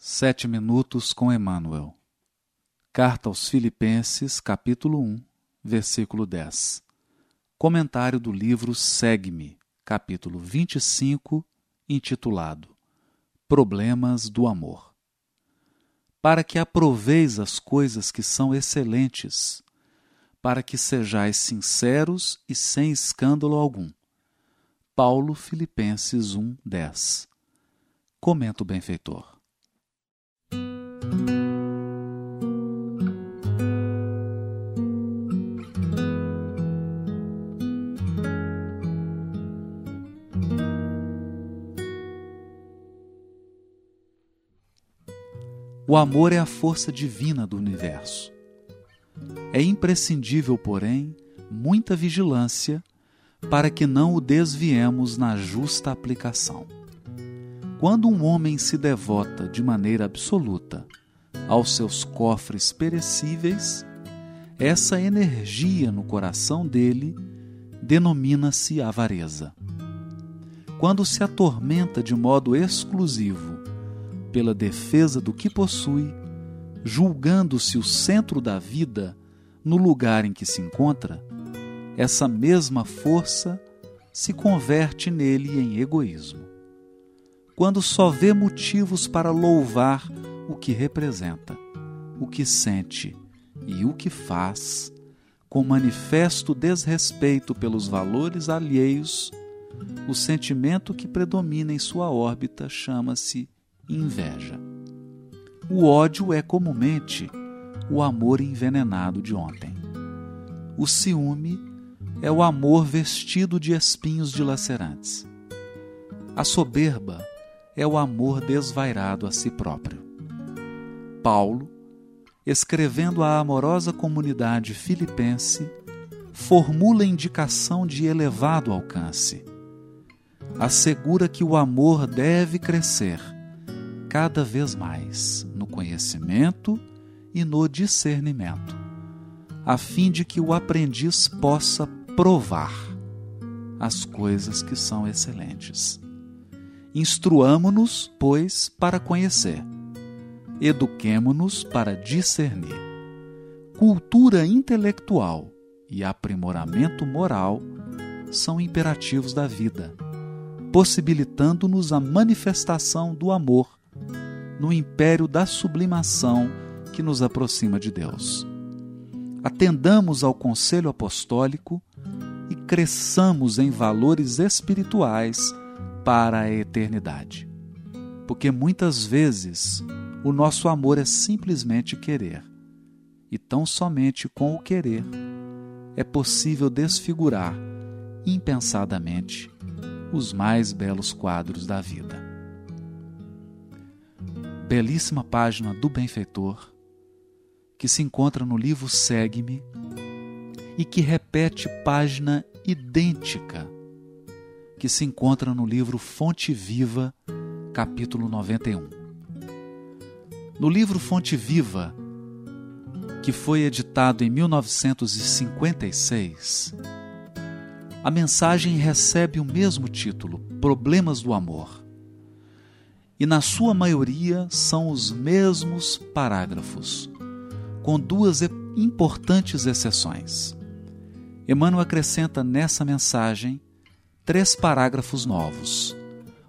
Sete minutos com Emmanuel. Carta aos Filipenses, capítulo 1, versículo 10. Comentário do livro Segue-me, capítulo 25, intitulado Problemas do Amor. Para que aproveis as coisas que são excelentes, para que sejais sinceros e sem escândalo algum. Paulo Filipenses 1, 10. Comenta o benfeitor. O amor é a força divina do universo. É imprescindível, porém, muita vigilância para que não o desviemos na justa aplicação. Quando um homem se devota de maneira absoluta aos seus cofres perecíveis, essa energia no coração dele denomina-se avareza. Quando se atormenta de modo exclusivo pela defesa do que possui, julgando-se o centro da vida no lugar em que se encontra, essa mesma força se converte nele em egoísmo. Quando só vê motivos para louvar o que representa, o que sente e o que faz, com manifesto desrespeito pelos valores alheios, o sentimento que predomina em sua órbita chama-se inveja. O ódio é comumente o amor envenenado de ontem. O ciúme é o amor vestido de espinhos dilacerantes. A soberba é o amor desvairado a si próprio. Paulo, escrevendo à amorosa comunidade filipense, formula indicação de elevado alcance. Assegura que o amor deve crescer cada vez mais no conhecimento e no discernimento, a fim de que o aprendiz possa provar as coisas que são excelentes. Instruamo-nos, pois, para conhecer. Eduquemo-nos para discernir. Cultura intelectual e aprimoramento moral são imperativos da vida, possibilitando-nos a manifestação do amor no império da sublimação que nos aproxima de Deus. Atendamos ao conselho apostólico e cresçamos em valores espirituais para a eternidade. Porque muitas vezes o nosso amor é simplesmente querer, e tão somente com o querer é possível desfigurar impensadamente os mais belos quadros da vida. Belíssima página do benfeitor que se encontra no livro Segue-me e que repete página idêntica que se encontra no livro Fonte Viva, capítulo 91. No livro Fonte Viva, que foi editado em 1956, a mensagem recebe o mesmo título, Problemas do Amor. E na sua maioria são os mesmos parágrafos, com duas importantes exceções. Emmanuel acrescenta nessa mensagem três parágrafos novos.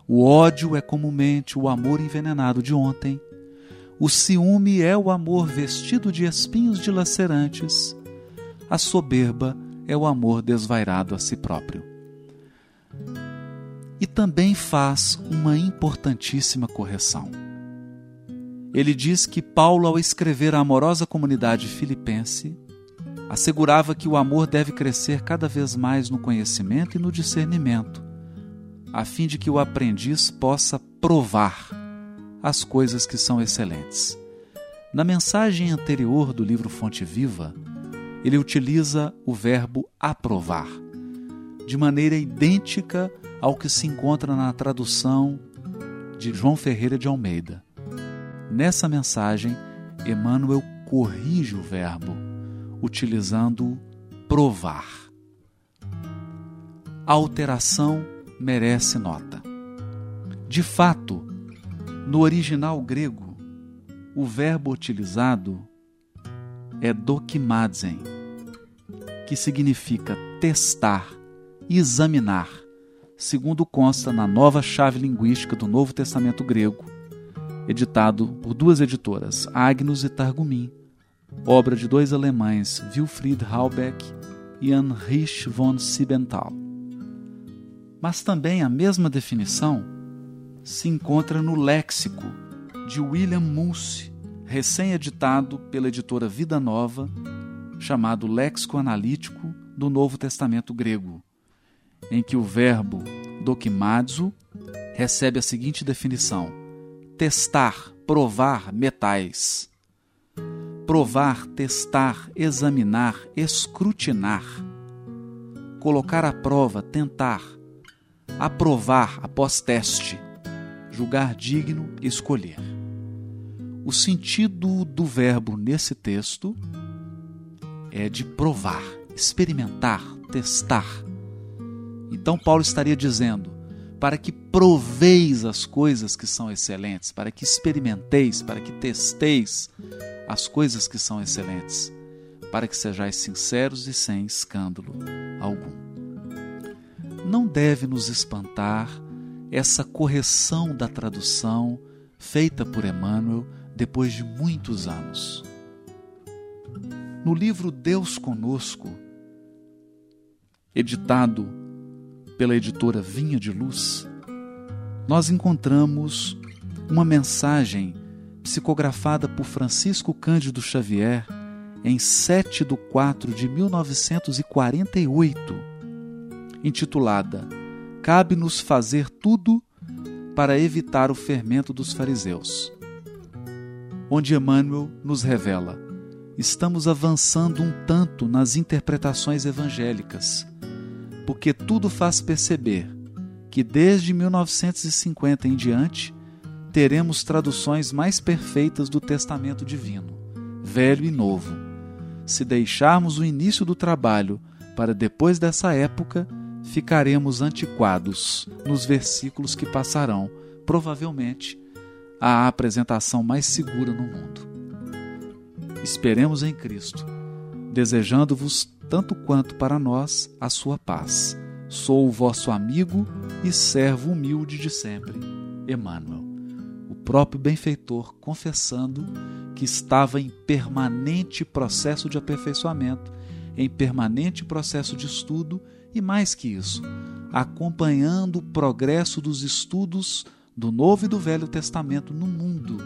O ódio é comumente o amor envenenado de ontem. O ciúme é o amor vestido de espinhos dilacerantes. A soberba é o amor desvairado a si próprio. E também faz uma importantíssima correção. Ele diz que Paulo, ao escrever à amorosa comunidade filipense, assegurava que o amor deve crescer cada vez mais no conhecimento e no discernimento, a fim de que o aprendiz possa provar as coisas que são excelentes. Na mensagem anterior do livro Fonte Viva, ele utiliza o verbo aprovar, de maneira idêntica ao que se encontra na tradução de João Ferreira de Almeida. Nessa mensagem, Emmanuel corrige o verbo utilizando provar. A alteração merece nota. De fato, no original grego, o verbo utilizado é dokimadzen, que significa testar, examinar, segundo consta na nova chave linguística do Novo Testamento grego, editado por duas editoras, Agnus e Targumim, obra de dois alemães, Wilfried Halbeck e Heinrich von Siebenthal. Mas também a mesma definição se encontra no léxico de William Mulse, recém-editado pela editora Vida Nova, chamado Léxico Analítico do Novo Testamento Grego, em que o verbo dokimazo recebe a seguinte definição: testar, provar metais provar, testar, examinar, escrutinar, colocar à prova, tentar, aprovar após teste, julgar digno, escolher. O sentido do verbo nesse texto é de provar, experimentar, testar. Então, Paulo estaria dizendo: para que proveis as coisas que são excelentes, para que experimenteis, para que testeis as coisas que são excelentes, para que sejais sinceros e sem escândalo algum. Não deve nos espantar essa correção da tradução feita por Emmanuel depois de muitos anos. No livro Deus Conosco, editado pela editora Vinha de Luz, nós encontramos uma mensagem psicografada por Francisco Cândido Xavier em 7 de 4 de 1948, intitulada Cabe-nos fazer tudo para evitar o fermento dos fariseus, onde Emmanuel nos revela: estamos avançando um tanto nas interpretações evangélicas porque tudo faz perceber que desde 1950 em diante teremos traduções mais perfeitas do Testamento Divino, velho e novo. Se deixarmos o início do trabalho para depois dessa época, ficaremos antiquados nos versículos que passarão, provavelmente, a apresentação mais segura no mundo. Esperemos em Cristo, desejando-vos tanto quanto para nós a sua paz. Sou o vosso amigo e servo humilde de sempre, Emmanuel. O próprio benfeitor confessando que estava em permanente processo de aperfeiçoamento, em permanente processo de estudo e, mais que isso, acompanhando o progresso dos estudos do Novo e do Velho Testamento no mundo,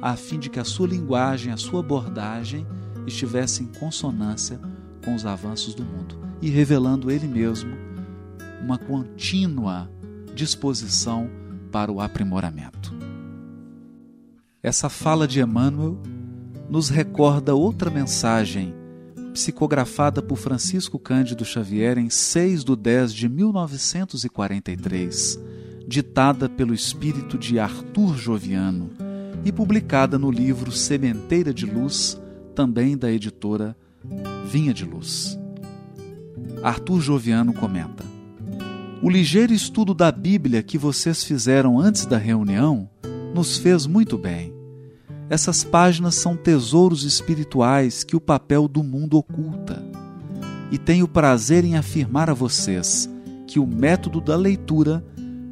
a fim de que a sua linguagem, a sua abordagem estivesse em consonância com os avanços do mundo e revelando ele mesmo uma contínua disposição para o aprimoramento. Essa fala de Emmanuel nos recorda outra mensagem psicografada por Francisco Cândido Xavier em 6 de 10 de 1943, ditada pelo espírito de Arthur Joviano e publicada no livro Sementeira de Luz, também da editora vinha de luz. Arthur Joviano comenta: O ligeiro estudo da Bíblia que vocês fizeram antes da reunião nos fez muito bem. Essas páginas são tesouros espirituais que o papel do mundo oculta. E tenho prazer em afirmar a vocês que o método da leitura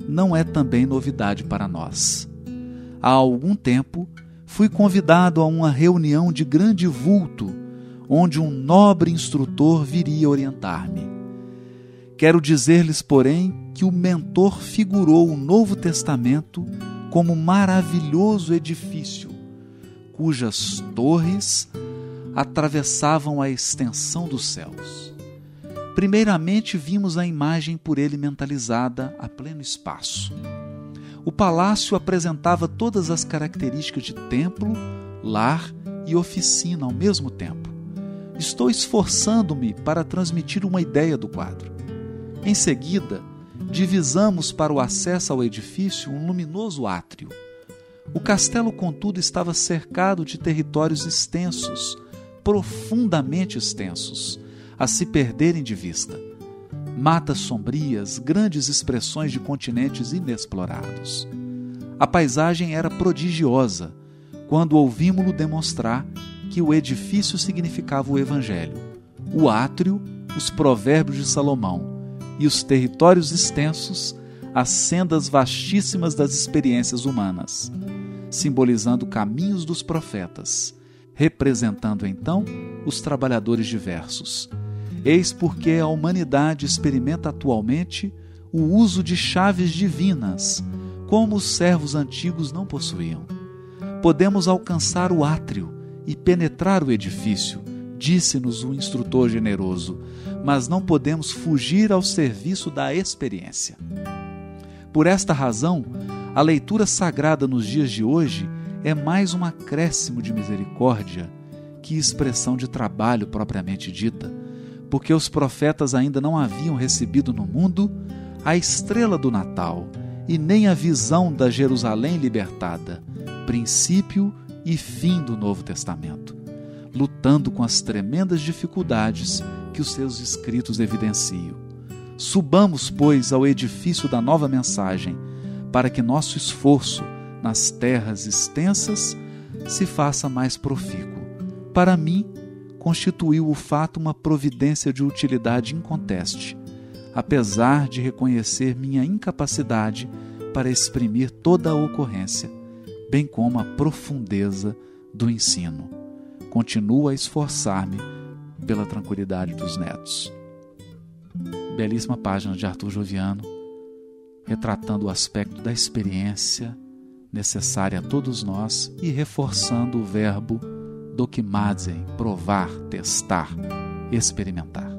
não é também novidade para nós. Há algum tempo fui convidado a uma reunião de grande vulto onde um nobre instrutor viria orientar-me. Quero dizer-lhes, porém, que o mentor figurou o Novo Testamento como maravilhoso edifício, cujas torres atravessavam a extensão dos céus. Primeiramente vimos a imagem por ele mentalizada a pleno espaço. O palácio apresentava todas as características de templo, lar e oficina ao mesmo tempo. Estou esforçando-me para transmitir uma ideia do quadro. Em seguida, divisamos para o acesso ao edifício um luminoso átrio. O castelo, contudo, estava cercado de territórios extensos, profundamente extensos, a se perderem de vista. Matas sombrias, grandes expressões de continentes inexplorados. A paisagem era prodigiosa, quando ouvimos-lo demonstrar que o edifício significava o Evangelho, o átrio, os provérbios de Salomão e os territórios extensos, as sendas vastíssimas das experiências humanas, simbolizando caminhos dos profetas, representando então os trabalhadores diversos. Eis porque a humanidade experimenta atualmente o uso de chaves divinas, como os servos antigos não possuíam. Podemos alcançar o átrio e penetrar o edifício, disse-nos o instrutor generoso, mas não podemos fugir ao serviço da experiência. Por esta razão, a leitura sagrada nos dias de hoje é mais um acréscimo de misericórdia que expressão de trabalho propriamente dita, porque os profetas ainda não haviam recebido no mundo a estrela do Natal e nem a visão da Jerusalém libertada, princípio e fim do Novo Testamento, lutando com as tremendas dificuldades que os seus escritos evidenciam. Subamos, pois, ao edifício da nova mensagem, para que nosso esforço nas terras extensas se faça mais profícuo. Para mim, constituiu o fato uma providência de utilidade inconteste, apesar de reconhecer minha incapacidade para exprimir toda a ocorrência bem como a profundeza do ensino. Continuo a esforçar-me pela tranquilidade dos netos. Belíssima página de Arthur Joviano, retratando o aspecto da experiência necessária a todos nós e reforçando o verbo dokimazen, provar, testar, experimentar.